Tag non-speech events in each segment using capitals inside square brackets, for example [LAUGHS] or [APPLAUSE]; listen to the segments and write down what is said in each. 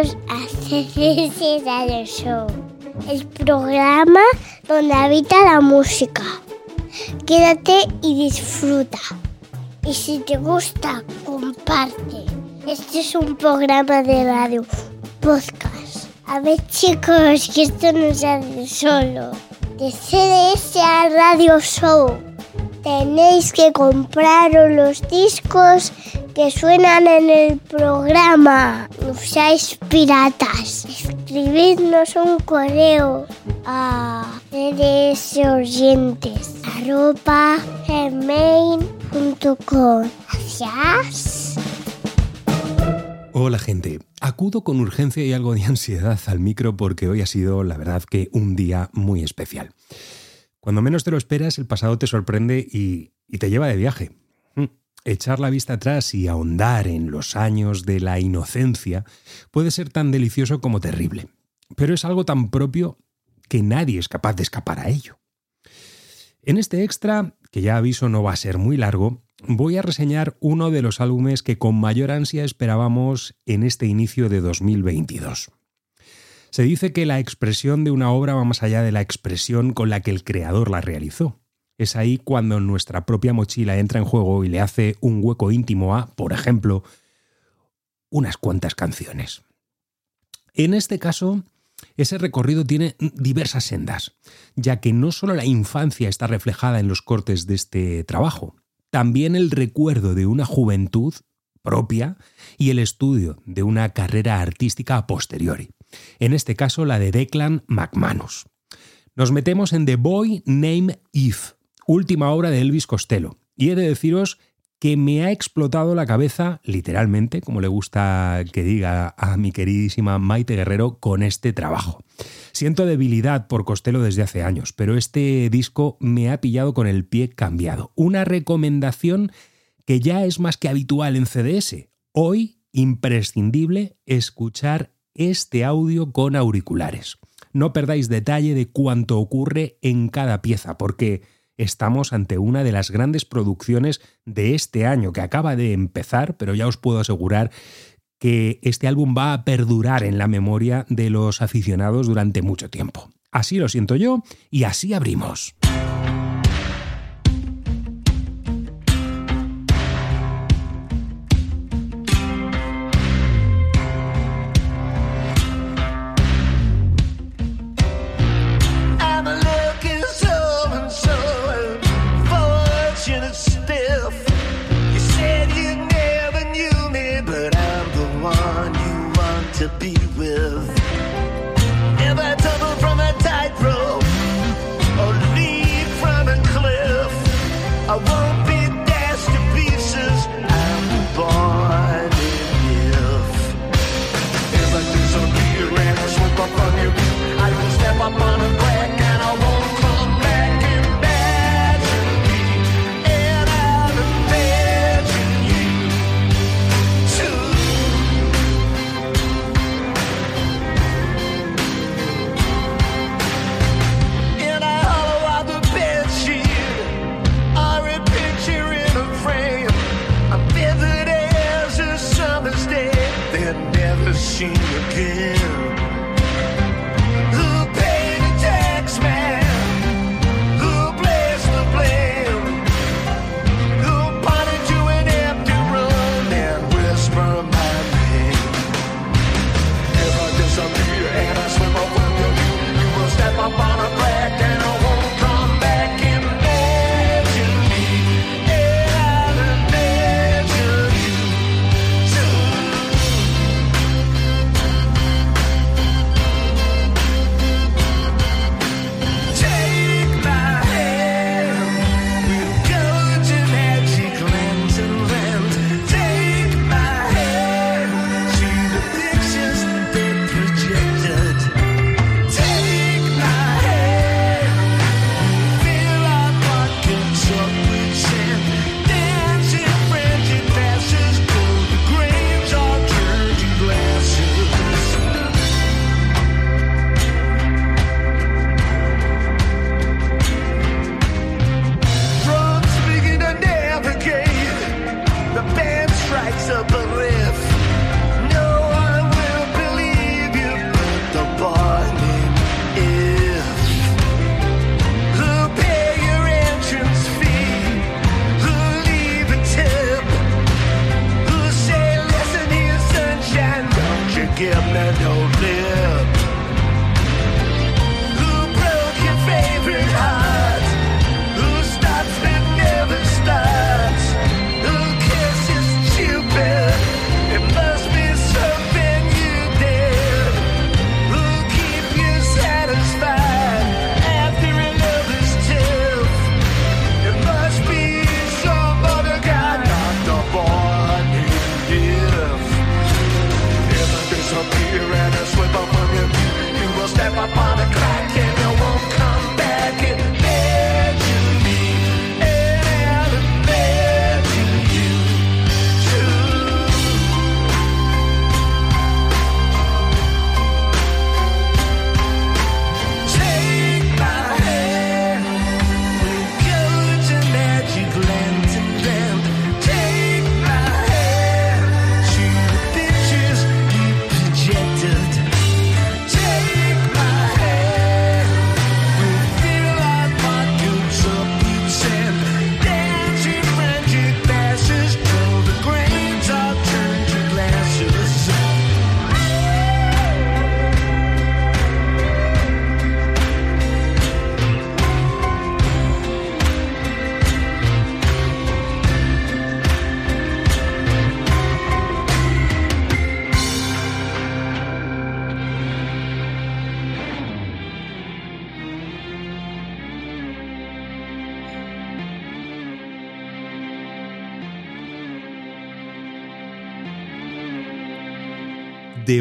Bienvenidos a CCC Radio Show, el programa donde habita la música. Quédate y disfruta. Y si te gusta, comparte. Este es un programa de radio, podcast. A ver chicos, que esto no se solo. De CDS a Radio Show. Tenéis que compraros los discos que suenan en el programa. No piratas. Escribidnos un correo a cdsoyentes.com. Gracias. Hola gente, acudo con urgencia y algo de [LAUGHS] ansiedad al micro porque hoy ha sido, la verdad, que un día muy especial. Cuando menos te lo esperas, el pasado te sorprende y, y te lleva de viaje. Mm. Echar la vista atrás y ahondar en los años de la inocencia puede ser tan delicioso como terrible, pero es algo tan propio que nadie es capaz de escapar a ello. En este extra, que ya aviso no va a ser muy largo, voy a reseñar uno de los álbumes que con mayor ansia esperábamos en este inicio de 2022. Se dice que la expresión de una obra va más allá de la expresión con la que el creador la realizó. Es ahí cuando nuestra propia mochila entra en juego y le hace un hueco íntimo a, por ejemplo, unas cuantas canciones. En este caso, ese recorrido tiene diversas sendas, ya que no solo la infancia está reflejada en los cortes de este trabajo, también el recuerdo de una juventud propia y el estudio de una carrera artística a posteriori, en este caso la de Declan McManus. Nos metemos en The Boy Named Eve, última obra de Elvis Costello, y he de deciros que me ha explotado la cabeza, literalmente, como le gusta que diga a mi queridísima Maite Guerrero, con este trabajo. Siento debilidad por Costello desde hace años, pero este disco me ha pillado con el pie cambiado. Una recomendación que ya es más que habitual en CDS. Hoy, imprescindible escuchar este audio con auriculares. No perdáis detalle de cuánto ocurre en cada pieza, porque estamos ante una de las grandes producciones de este año que acaba de empezar, pero ya os puedo asegurar que este álbum va a perdurar en la memoria de los aficionados durante mucho tiempo. Así lo siento yo y así abrimos. to be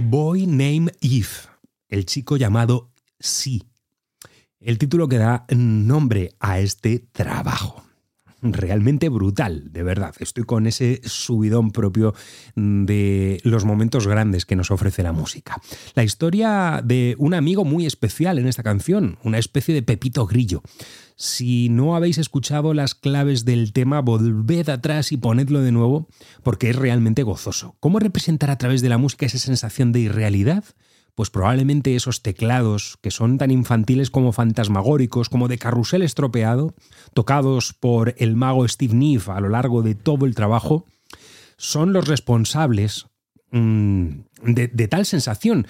Boy Named Eve, el chico llamado Sí. El título que da nombre a este trabajo. Realmente brutal, de verdad. Estoy con ese subidón propio de los momentos grandes que nos ofrece la música. La historia de un amigo muy especial en esta canción, una especie de Pepito Grillo. Si no habéis escuchado las claves del tema, volved atrás y ponedlo de nuevo, porque es realmente gozoso. ¿Cómo representar a través de la música esa sensación de irrealidad? Pues probablemente esos teclados, que son tan infantiles como fantasmagóricos, como de carrusel estropeado, tocados por el mago Steve Neve a lo largo de todo el trabajo, son los responsables mmm, de, de tal sensación.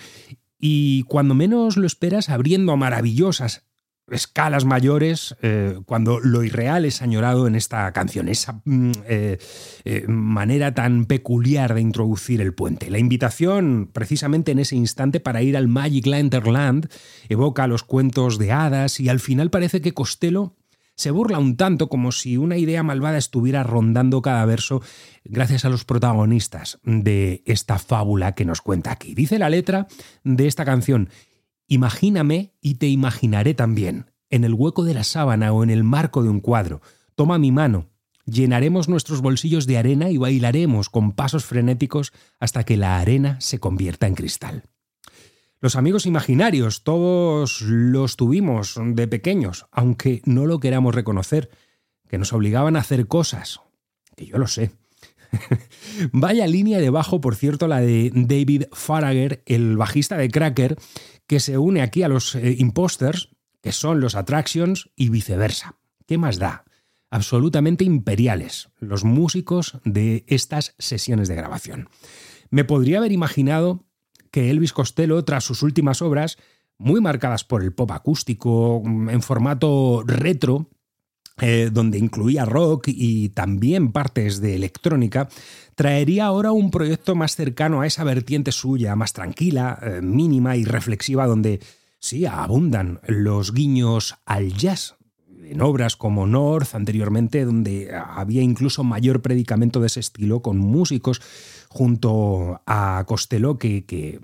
Y cuando menos lo esperas, abriendo a maravillosas escalas mayores eh, cuando lo irreal es añorado en esta canción, esa mm, eh, eh, manera tan peculiar de introducir el puente. La invitación, precisamente en ese instante, para ir al Magic Land evoca los cuentos de hadas y al final parece que Costello se burla un tanto como si una idea malvada estuviera rondando cada verso gracias a los protagonistas de esta fábula que nos cuenta aquí. Dice la letra de esta canción, Imagíname y te imaginaré también, en el hueco de la sábana o en el marco de un cuadro. Toma mi mano, llenaremos nuestros bolsillos de arena y bailaremos con pasos frenéticos hasta que la arena se convierta en cristal. Los amigos imaginarios, todos los tuvimos de pequeños, aunque no lo queramos reconocer, que nos obligaban a hacer cosas, que yo lo sé. [LAUGHS] Vaya línea de bajo, por cierto, la de David Faragher, el bajista de Cracker, que se une aquí a los eh, imposters, que son los attractions, y viceversa. ¿Qué más da? Absolutamente imperiales, los músicos de estas sesiones de grabación. Me podría haber imaginado que Elvis Costello, tras sus últimas obras, muy marcadas por el pop acústico, en formato retro, eh, donde incluía rock y también partes de electrónica, traería ahora un proyecto más cercano a esa vertiente suya, más tranquila, eh, mínima y reflexiva, donde sí abundan los guiños al jazz. En obras como North anteriormente, donde había incluso mayor predicamento de ese estilo, con músicos junto a Costello que, que,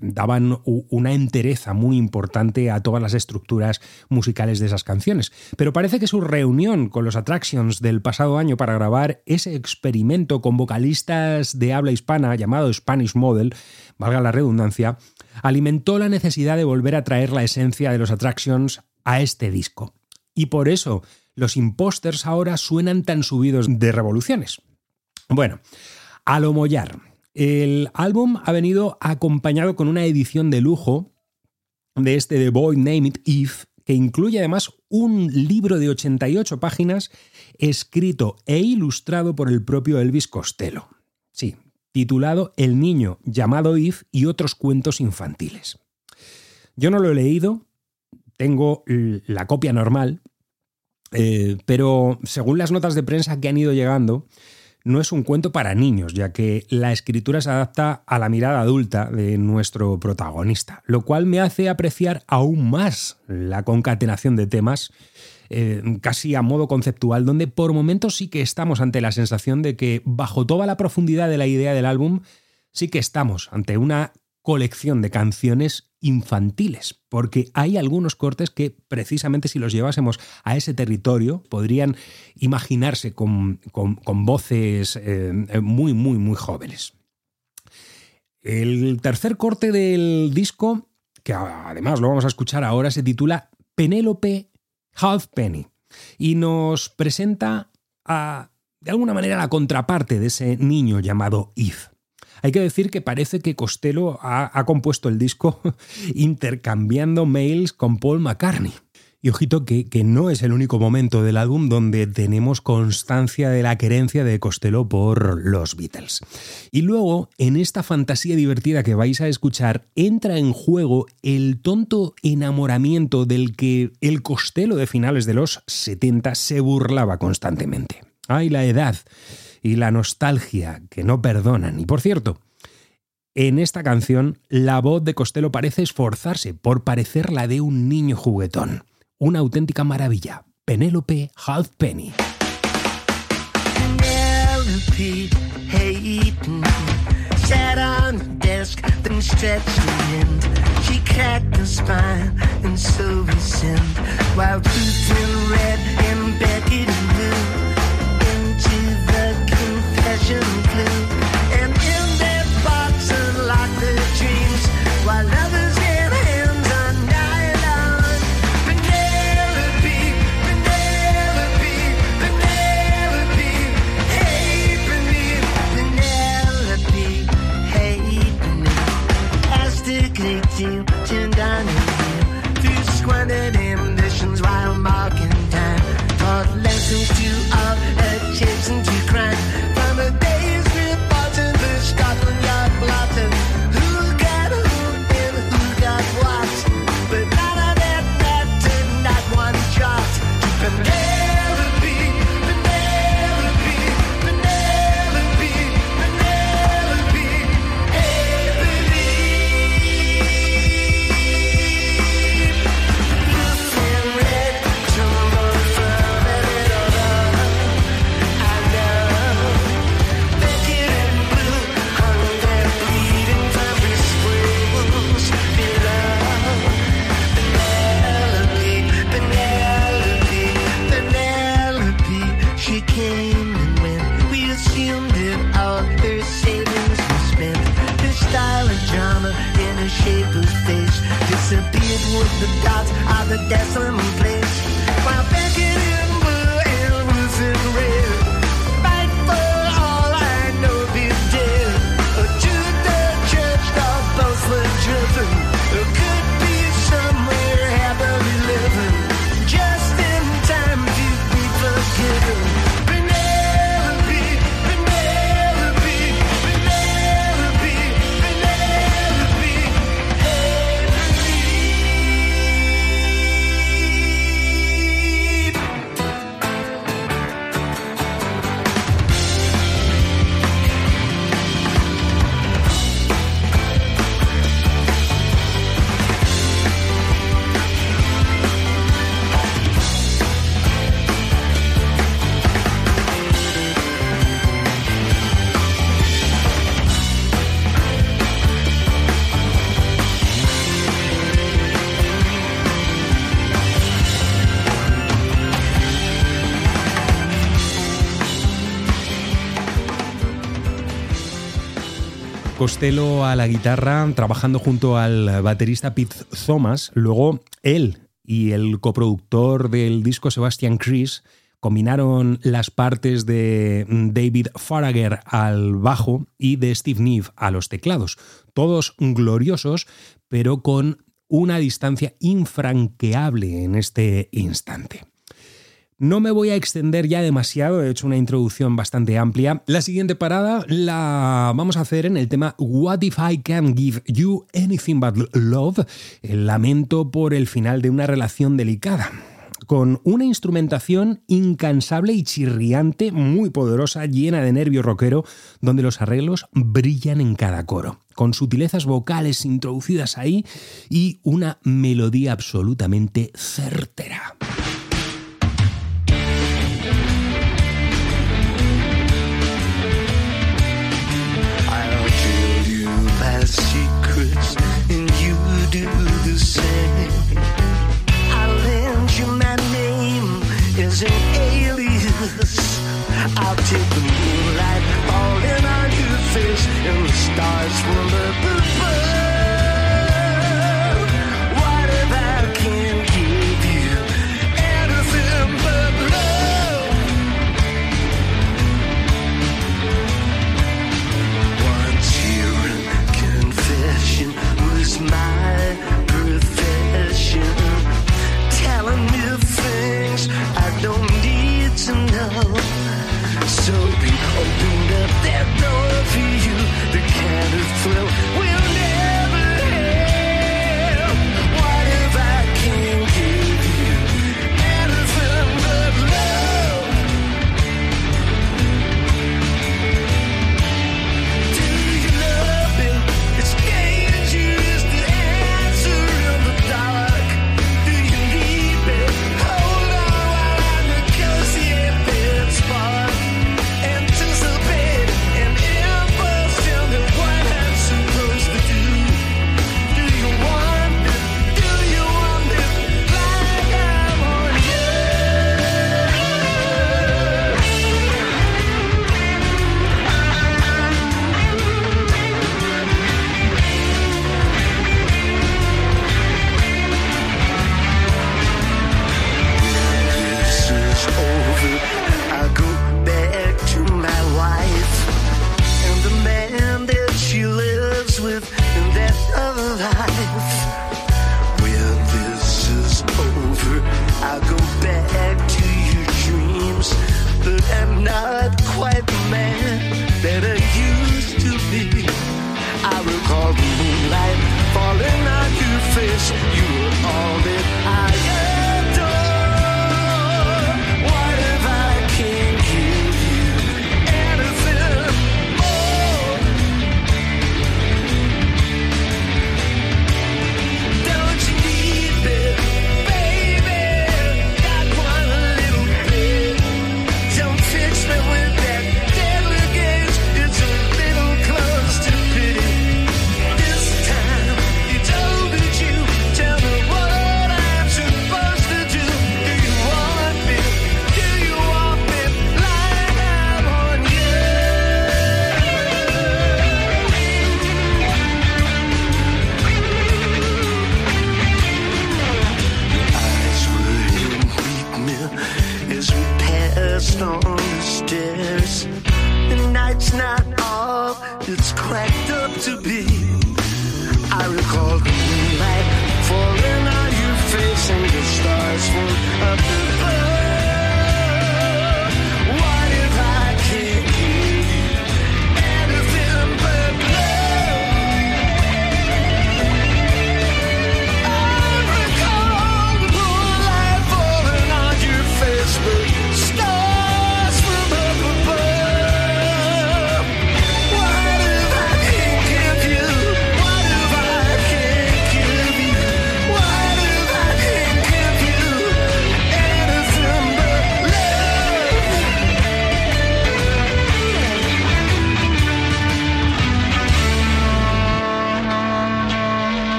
daban una entereza muy importante a todas las estructuras musicales de esas canciones. Pero parece que su reunión con los Attractions del pasado año para grabar ese experimento con vocalistas de habla hispana llamado Spanish Model, valga la redundancia, alimentó la necesidad de volver a traer la esencia de los Attractions a este disco. Y por eso los imposters ahora suenan tan subidos de revoluciones. Bueno, a lo mollar. El álbum ha venido acompañado con una edición de lujo de este The Boy Name It Eve, que incluye además un libro de 88 páginas escrito e ilustrado por el propio Elvis Costello. Sí, titulado El niño llamado If y otros cuentos infantiles. Yo no lo he leído, tengo la copia normal, eh, pero según las notas de prensa que han ido llegando, no es un cuento para niños, ya que la escritura se adapta a la mirada adulta de nuestro protagonista, lo cual me hace apreciar aún más la concatenación de temas eh, casi a modo conceptual, donde por momentos sí que estamos ante la sensación de que bajo toda la profundidad de la idea del álbum, sí que estamos ante una colección de canciones infantiles, porque hay algunos cortes que precisamente si los llevásemos a ese territorio podrían imaginarse con, voces eh, muy, muy, muy jóvenes. El tercer corte del disco, que además lo vamos a escuchar ahora, se titula Penélope Halfpenny y nos presenta a, de alguna manera la contraparte de ese niño llamado Eve. Hay que decir que parece que Costello ha, compuesto el disco [LAUGHS] intercambiando mails con Paul McCartney. Y ojito que, que, no es el único momento del álbum donde tenemos constancia de la querencia de Costello por los Beatles. Y luego, en esta fantasía divertida que vais a escuchar, entra en juego el tonto enamoramiento del que el Costello de finales de los 70 se burlaba constantemente. ¡Ay, la edad! Y la nostalgia que no perdonan. Y por cierto, en esta canción la voz de Costello parece esforzarse por parecer la de un niño juguetón. Una auténtica maravilla. Penélope Halfpenny. illusion flew. all her savings were spent. Her style and drama in her shapeless face disappeared with the dots of the decimal place. While back in Costello a la guitarra, trabajando junto al baterista Pete Thomas. Luego él y el coproductor del disco Sebastian Chris combinaron las partes de David Faragher al bajo y de Steve Neve a los teclados. Todos gloriosos, pero con una distancia infranqueable en este instante. No me voy a extender ya demasiado, he hecho una introducción bastante amplia. La siguiente parada la vamos a hacer en el tema What If I Can Give You Anything But Love, el lamento por el final de una relación delicada con una instrumentación incansable y chirriante, muy poderosa, llena de nervio rockero, donde los arreglos brillan en cada coro, con sutilezas vocales introducidas ahí y una melodía absolutamente certera. Secrets, and you do the same. I'll lend you my name as an alias. I'll take the moonlight falling on your face and the stars.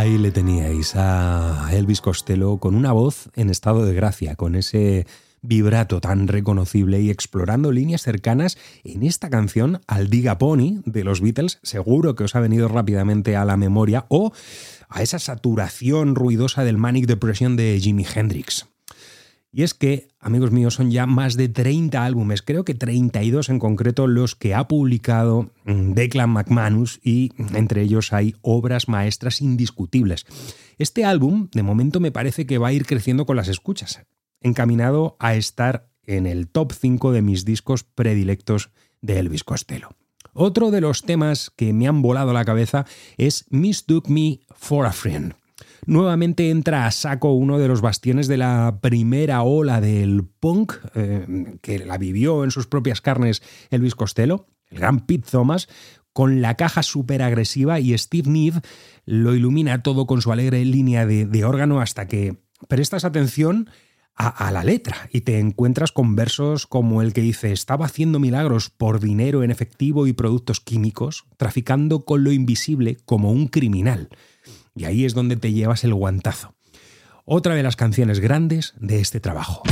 Ahí le teníais a Elvis Costello con una voz en estado de gracia, con ese vibrato tan reconocible y explorando líneas cercanas en esta canción al Diga Pony de los Beatles, seguro que os ha venido rápidamente a la memoria, o a esa saturación ruidosa del Manic Depression de Jimi Hendrix. Y es que, amigos míos, son ya más de 30 álbumes, creo que 32 en concreto, los que ha publicado mm, Declan McManus y entre ellos hay obras maestras indiscutibles. Este álbum, de momento, me parece que va a ir creciendo con las escuchas, encaminado a estar en el top 5 de mis discos predilectos de Elvis Costello. Otro de los temas que me han volado la cabeza es Mistook Me for a Friend. Nuevamente entra a saco uno de los bastiones de la primera ola del punk, eh, que la vivió en sus propias carnes Elvis Costello, el gran Pete Thomas, con la caja súper agresiva y Steve Neve lo ilumina todo con su alegre línea de, órgano hasta que prestas atención a, la letra y te encuentras con versos como el que dice estaba haciendo milagros por dinero en efectivo y productos químicos, traficando con lo invisible como un criminal. Y ahí es donde te llevas el guantazo. Otra de las canciones grandes de este trabajo.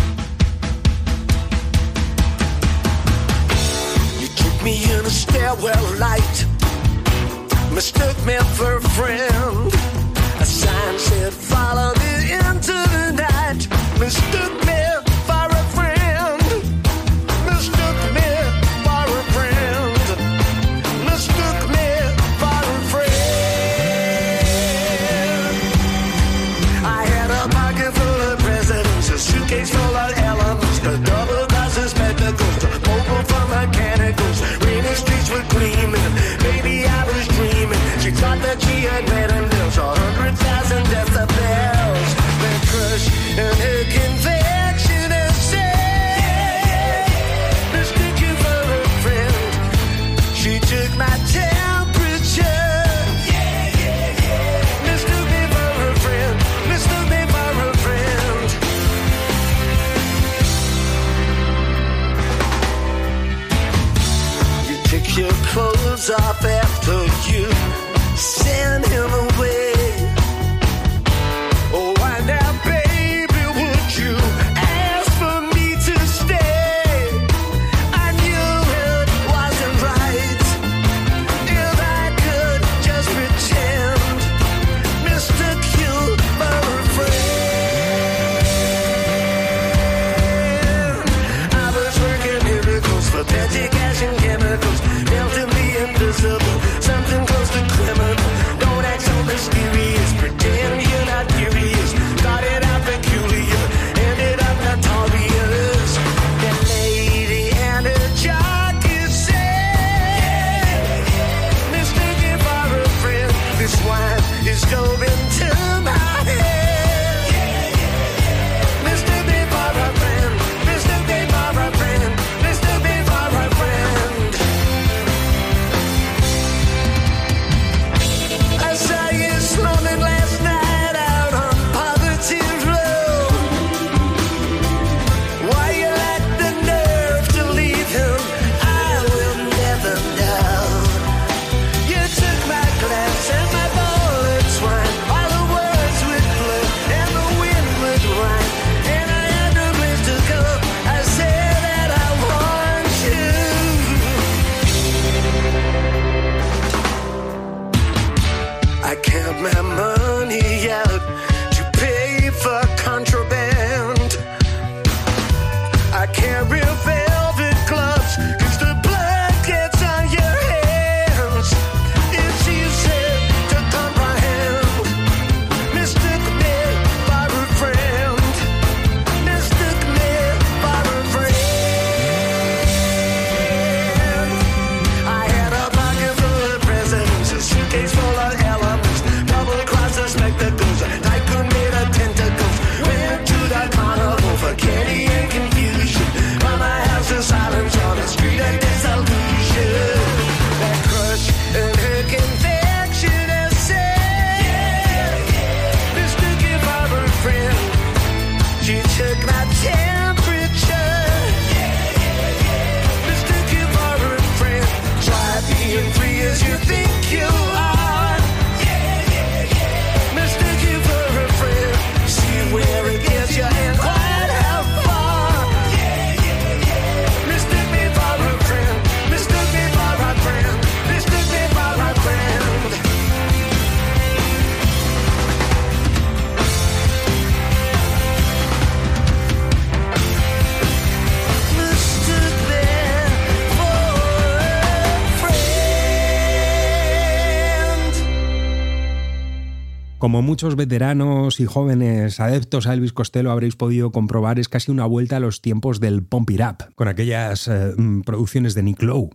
Como muchos veteranos y jóvenes adeptos a Elvis Costello habréis podido comprobar, es casi una vuelta a los tiempos del Pump It Up, con aquellas eh, mm, producciones de Nick Lowe.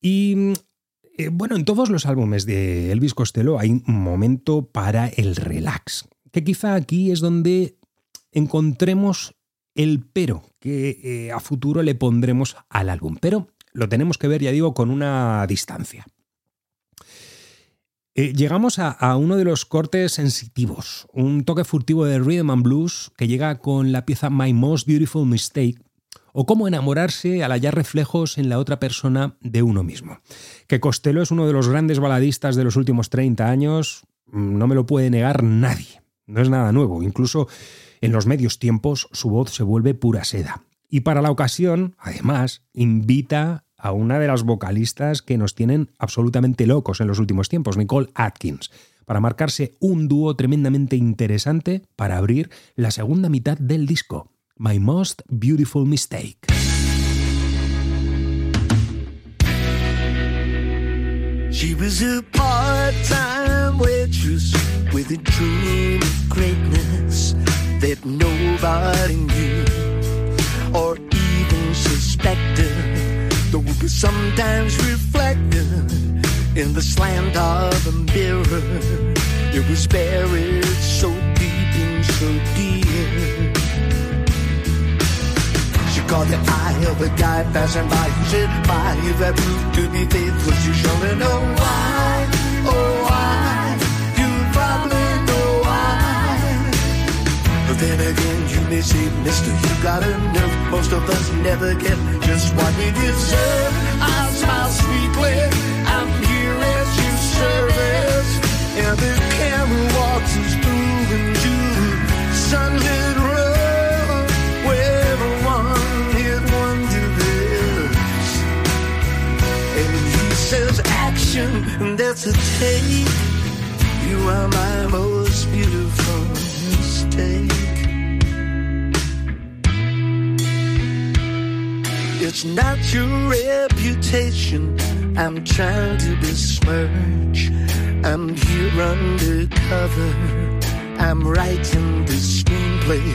Y eh, bueno, en todos los álbumes de Elvis Costello hay un momento para el relax, que quizá aquí es donde encontremos el pero que eh, a futuro le pondremos al álbum. Pero lo tenemos que ver, ya digo, con una distancia. Eh, llegamos a, uno de los cortes sensitivos, un toque furtivo de rhythm and blues que llega con la pieza My Most Beautiful Mistake, o cómo enamorarse al hallar reflejos en la otra persona de uno mismo. Que Costello es uno de los grandes baladistas de los últimos 30 años, mm, no me lo puede negar nadie. No es nada nuevo, incluso en los medios tiempos su voz se vuelve pura seda. Y para la ocasión, además, invita a una de las vocalistas que nos tienen absolutamente locos en los últimos tiempos, Nicole Atkins, para marcarse un dúo tremendamente interesante para abrir la segunda mitad del disco, My Most Beautiful Mistake. She was a part-time with a dream of greatness that nobody knew or even suspected. Though it was sometimes reflected in the slant of a mirror. It was buried so deep and so dear. She caught the eye of a guy passing by. He said, "Why you proved to be faithful? You surely know why. Then again, you may say, Mister, you got a nerve. Most of us never get just what we deserve. I smile sweetly. I'm here at your service. And the camera walks us through into sunlit road where one hit wonder lives. And he says, action, and that's a take. You are my most beautiful mistake. It's not your reputation I'm trying to besmirch. I'm here undercover. I'm writing the screenplay.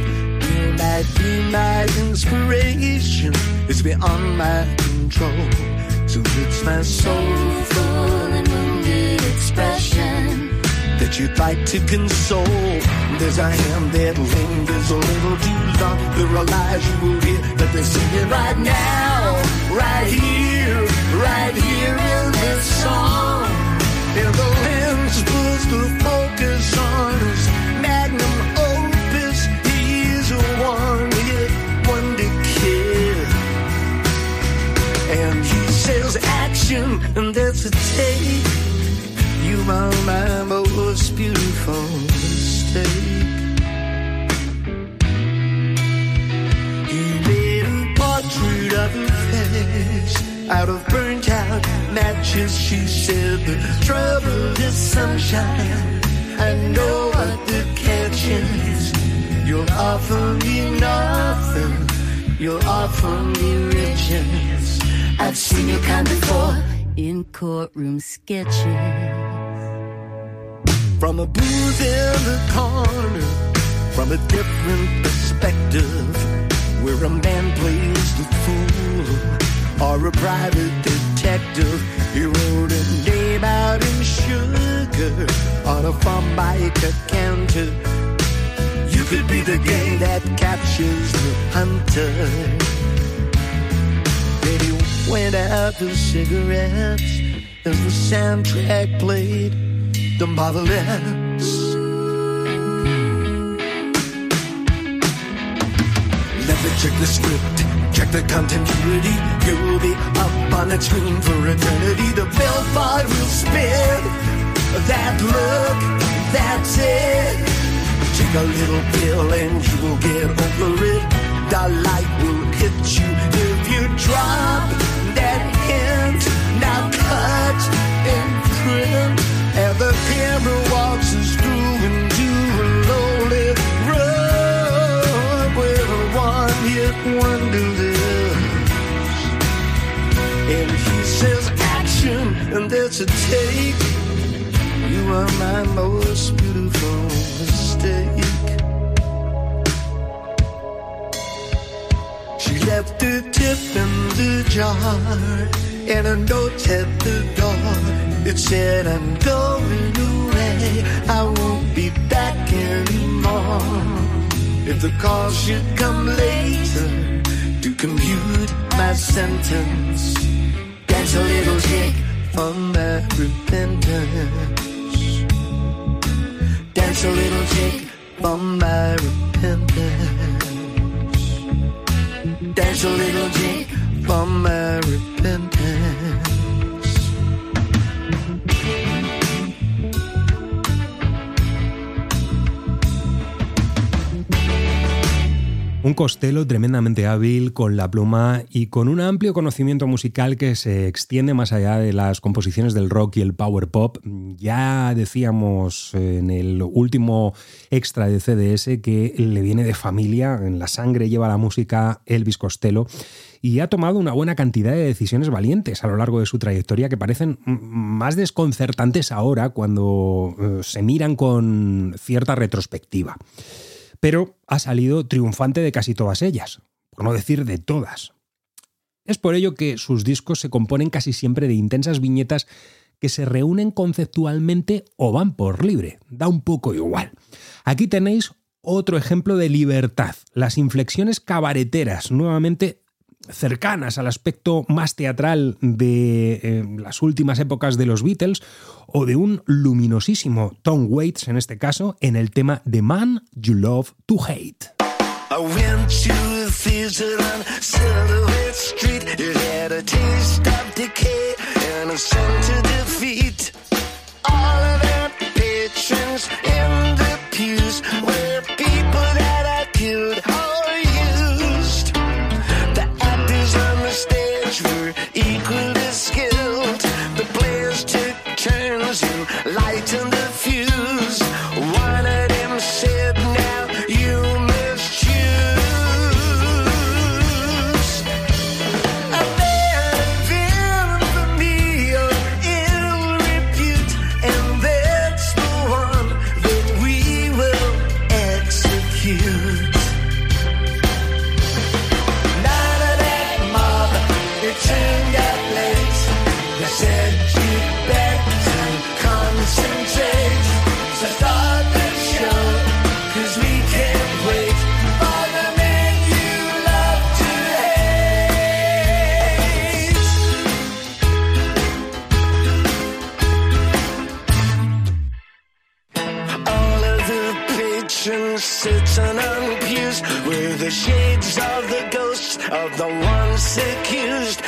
You might be my inspiration. It's beyond my control. So it's my soulful and wounded expression that you'd like to console. There's a hand that lingers a little too long. There are lies you will hear, but they're singing right now, right here, right here in this song. And the lens puts the focus on his magnum opus. He's a one-hit wonder kid. And he says action, and that's a take. You are my face out of burnt out matches. She said the trouble is sunshine. I know what the catch is. You'll offer me nothing. You'll offer me riches. I've seen your kind before in courtroom sketches. From a booth in the corner, from a different perspective, where a man plays the fool or a private detective. He wrote a name out in sugar on a Formica counter. You could be the game that captures the hunter. Then he went out for cigarettes as the soundtrack played. Bother less. Let me check the script, check the continuity. You'll be up on that screen for eternity. The billboard will spin. That look, that's it. Take a little pill and you will get over it. The light will hit you if you drop that hint. Now cut and print. And the camera walks us through into a lonely road where a one-hit wonder. And he says action, and that's a take. You are my most beautiful mistake. She left a tip in the jar and a note at the door. It said, I'm going away. I won't be back anymore. If the call should come later to commute my sentence, dance a little jig for my repentance. Dance a little jig for my repentance. Dance a little jig for my repentance. Un Costello tremendamente hábil con la pluma y con un amplio conocimiento musical que se extiende más allá de las composiciones del rock y el power pop. Ya decíamos en el último extra de CDS que le viene de familia, en la sangre lleva la música Elvis Costello y ha tomado una buena cantidad de decisiones valientes a lo largo de su trayectoria que parecen más desconcertantes ahora cuando eh, se miran con cierta retrospectiva pero ha salido triunfante de casi todas ellas, por no decir de todas. Es por ello que sus discos se componen casi siempre de intensas viñetas que se reúnen conceptualmente o van por libre, da un poco igual. Aquí tenéis otro ejemplo de libertad, las inflexiones cabareteras, nuevamente cercanas al aspecto más teatral de eh, las últimas épocas de los Beatles o de un luminosísimo Tom Waits en este caso en el tema The Man You Love to Hate. I went to the theater on Silhouette Street. It had a taste of decay and a scent of defeat. All of the patrons in the pews the shades of the ghosts of the ones accused.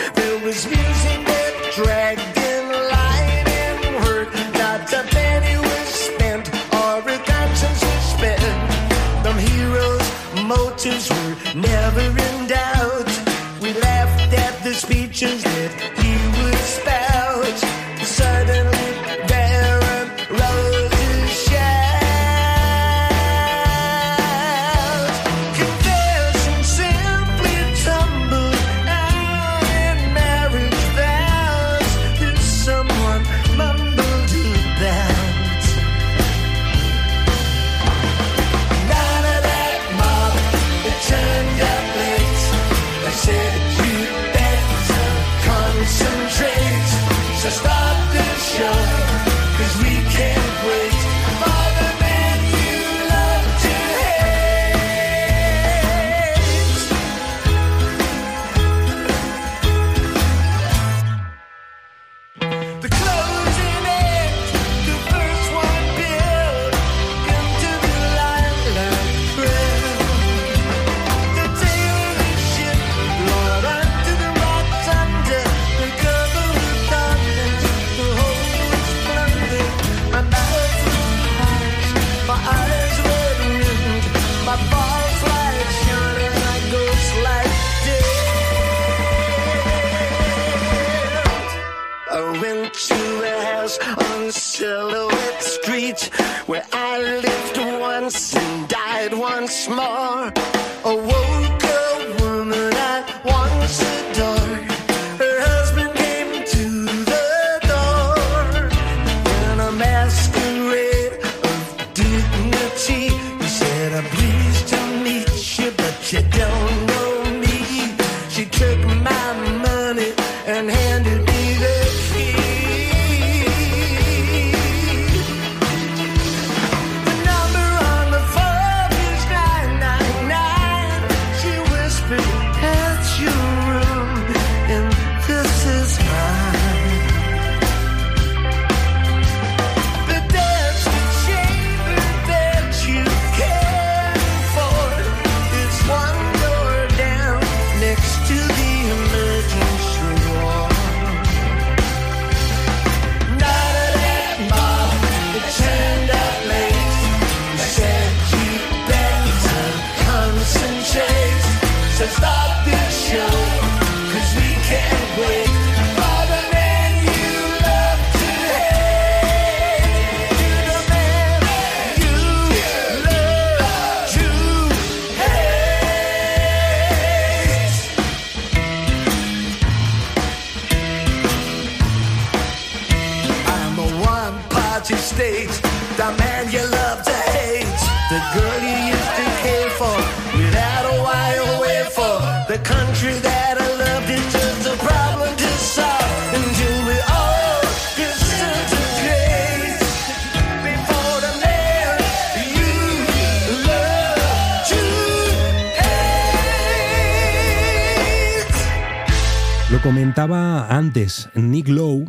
Comentaba antes, Nick Lowe,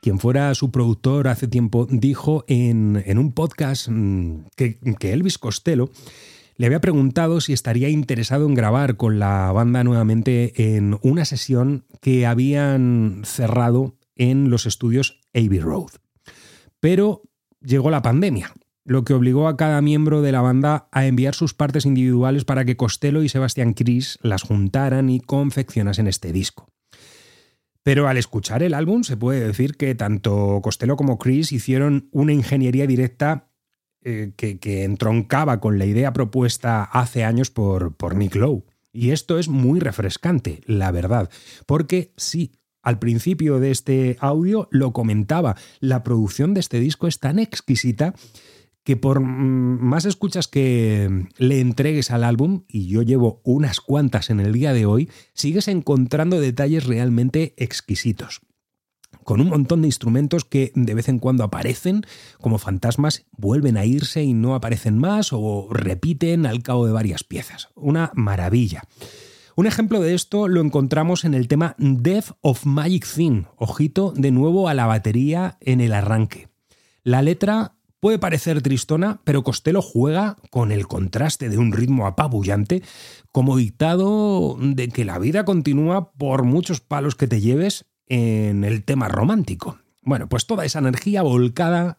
quien fuera su productor hace tiempo, dijo en, un podcast mm, que, Elvis Costello le había preguntado si estaría interesado en grabar con la banda nuevamente en una sesión que habían cerrado en los estudios Abbey Road. Pero llegó la pandemia, lo que obligó a cada miembro de la banda a enviar sus partes individuales para que Costello y Sebastián Chris las juntaran y confeccionasen este disco. Pero al escuchar el álbum se puede decir que tanto Costello como Chris hicieron una ingeniería directa eh, que, que entroncaba con la idea propuesta hace años por, por Nick Lowe. Y esto es muy refrescante, la verdad, porque sí, al principio de este audio lo comentaba, la producción de este disco es tan exquisita que por más escuchas que le entregues al álbum, y yo llevo unas cuantas en el día de hoy, sigues encontrando detalles realmente exquisitos. Con un montón de instrumentos que de vez en cuando aparecen como fantasmas, vuelven a irse y no aparecen más o repiten al cabo de varias piezas. Una maravilla. Un ejemplo de esto lo encontramos en el tema Death of Magic Thing. Ojito de nuevo a la batería en el arranque. La letra puede parecer tristona, pero Costello juega con el contraste de un ritmo apabullante como dictado de que la vida continúa por muchos palos que te lleves en el tema romántico. Bueno, pues toda esa energía volcada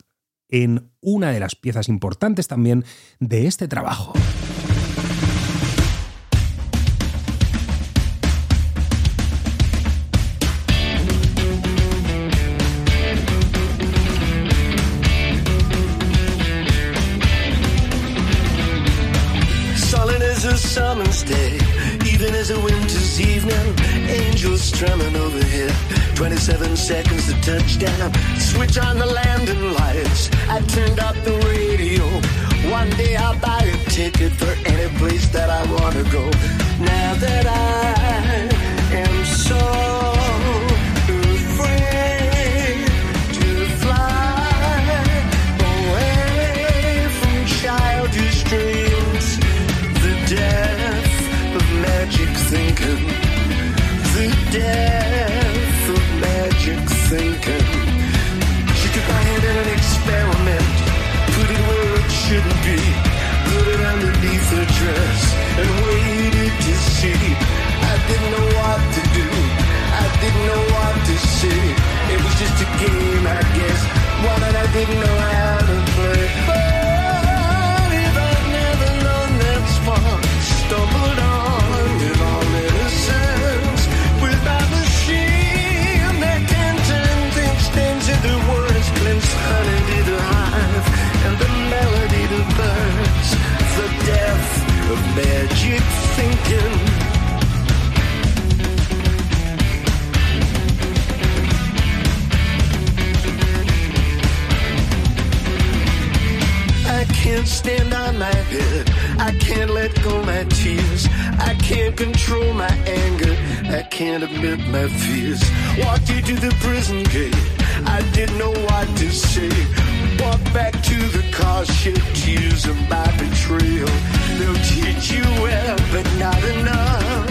en una de las piezas importantes también de este trabajo. Even as a winter's evening. Angels strumming overhead. 27 seconds to touchdown. Switch on the landing lights. I turned up the radio. One day I'll buy a ticket for any place that I want to go. Now that I am so just a game, I guess, one that I didn't know how can't stand on my head. I can't let go my tears. I can't control my anger. I can't admit my fears. Walked you to the prison gate. I didn't know what to say. Walked back to the car, shed tears of my betrayal. They'll teach you well, but not enough.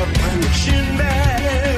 A punching bag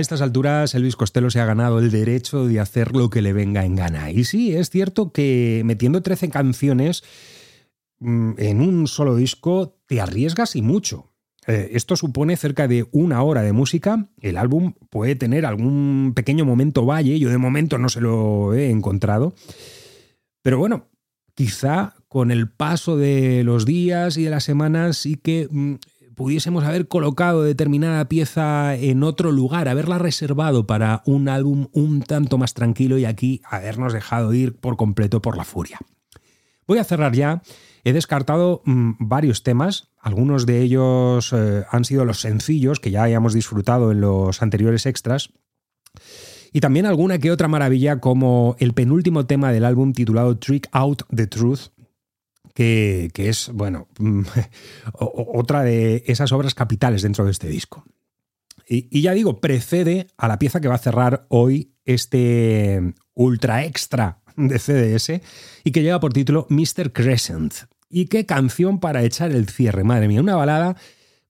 A estas alturas Elvis Costello se ha ganado el derecho de hacer lo que le venga en gana. Y sí, es cierto que metiendo 13 canciones mm, en un solo disco te arriesgas y mucho. Eh, esto supone cerca de una hora de música. El álbum puede tener algún pequeño momento valle, yo de momento no se lo he encontrado. Pero bueno, quizá con el paso de los días y de las semanas sí que mm, pudiésemos haber colocado determinada pieza en otro lugar, haberla reservado para un álbum un tanto más tranquilo y aquí habernos dejado ir por completo por la furia. Voy a cerrar ya. He descartado mm, varios temas, algunos de ellos eh, han sido los sencillos que ya hayamos disfrutado en los anteriores extras. Y también alguna que otra maravilla como el penúltimo tema del álbum titulado Trick Out the Truth, que, es, bueno, [LAUGHS] otra de esas obras capitales dentro de este disco. Y, y, ya digo, precede a la pieza que va a cerrar hoy este ultra extra de CDS y que lleva por título Mr. Crescent. Y qué canción para echar el cierre, madre mía, una balada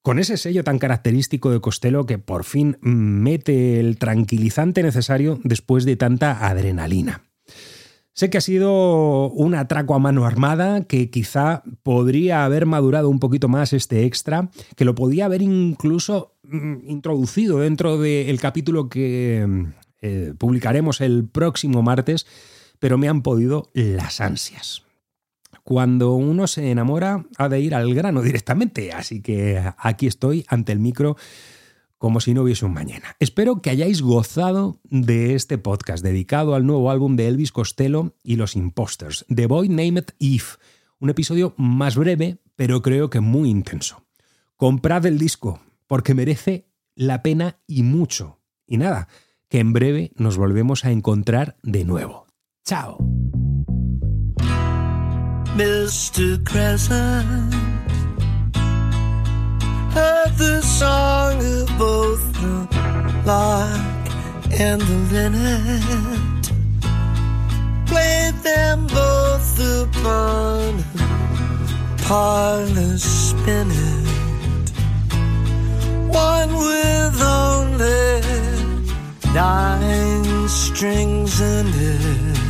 con ese sello tan característico de Costello que por fin mete el tranquilizante necesario después de tanta adrenalina. Sé que ha sido un atraco a mano armada, que quizá podría haber madurado un poquito más este extra, que lo podía haber incluso mm, introducido dentro del capítulo que eh, publicaremos el próximo martes, pero me han podido las ansias. Cuando uno se enamora ha de ir al grano directamente, así que aquí estoy ante el micro como si no hubiese un mañana. Espero que hayáis gozado de este podcast dedicado al nuevo álbum de Elvis Costello y los Imposters, The Boy Named Eve, un episodio más breve, pero creo que muy intenso. Comprad el disco, porque merece la pena y mucho. Y nada, que en breve nos volvemos a encontrar de nuevo. Chao. The song of both the lark and the linnet. Played them both upon a parlor spinet. One with only nine strings in it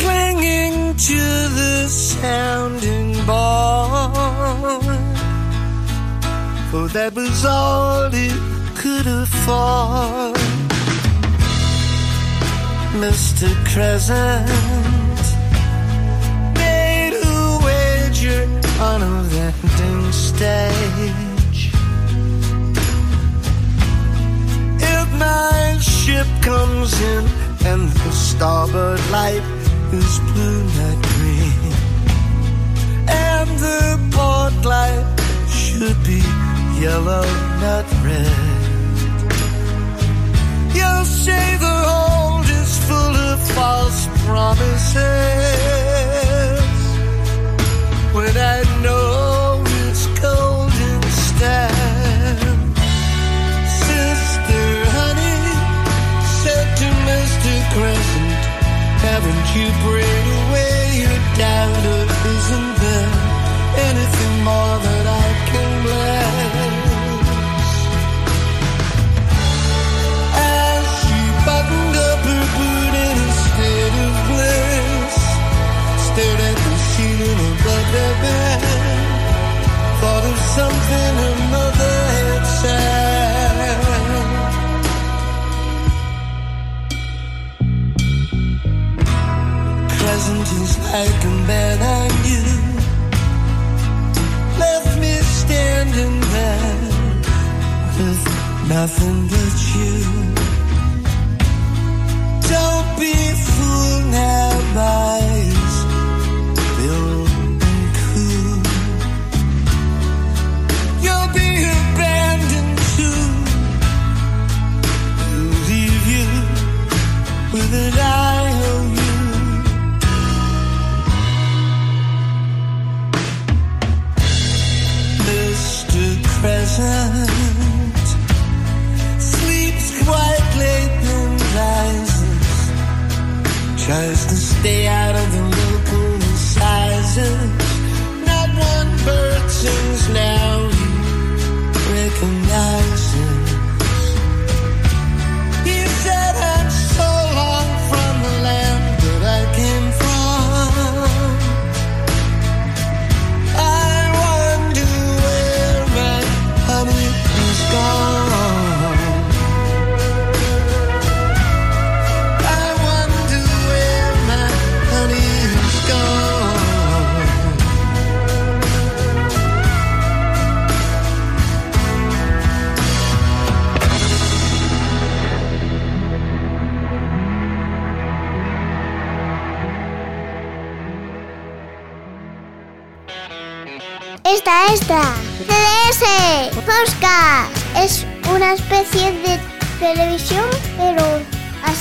clinging to the sounding board. For that was all it could afford. Mr. Crescent made a wager on a landing stage. If my ship comes in and the starboard light is blue, not green, nothing but you.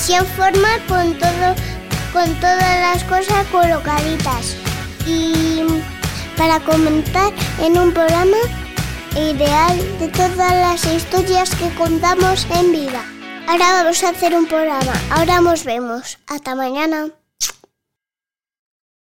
Así en forma con todo, con todas las cosas colocaditas. Y para comentar en un programa ideal de todas las historias que contamos en vida. Ahora vamos a hacer un programa. Ahora nos vemos. Hasta mañana.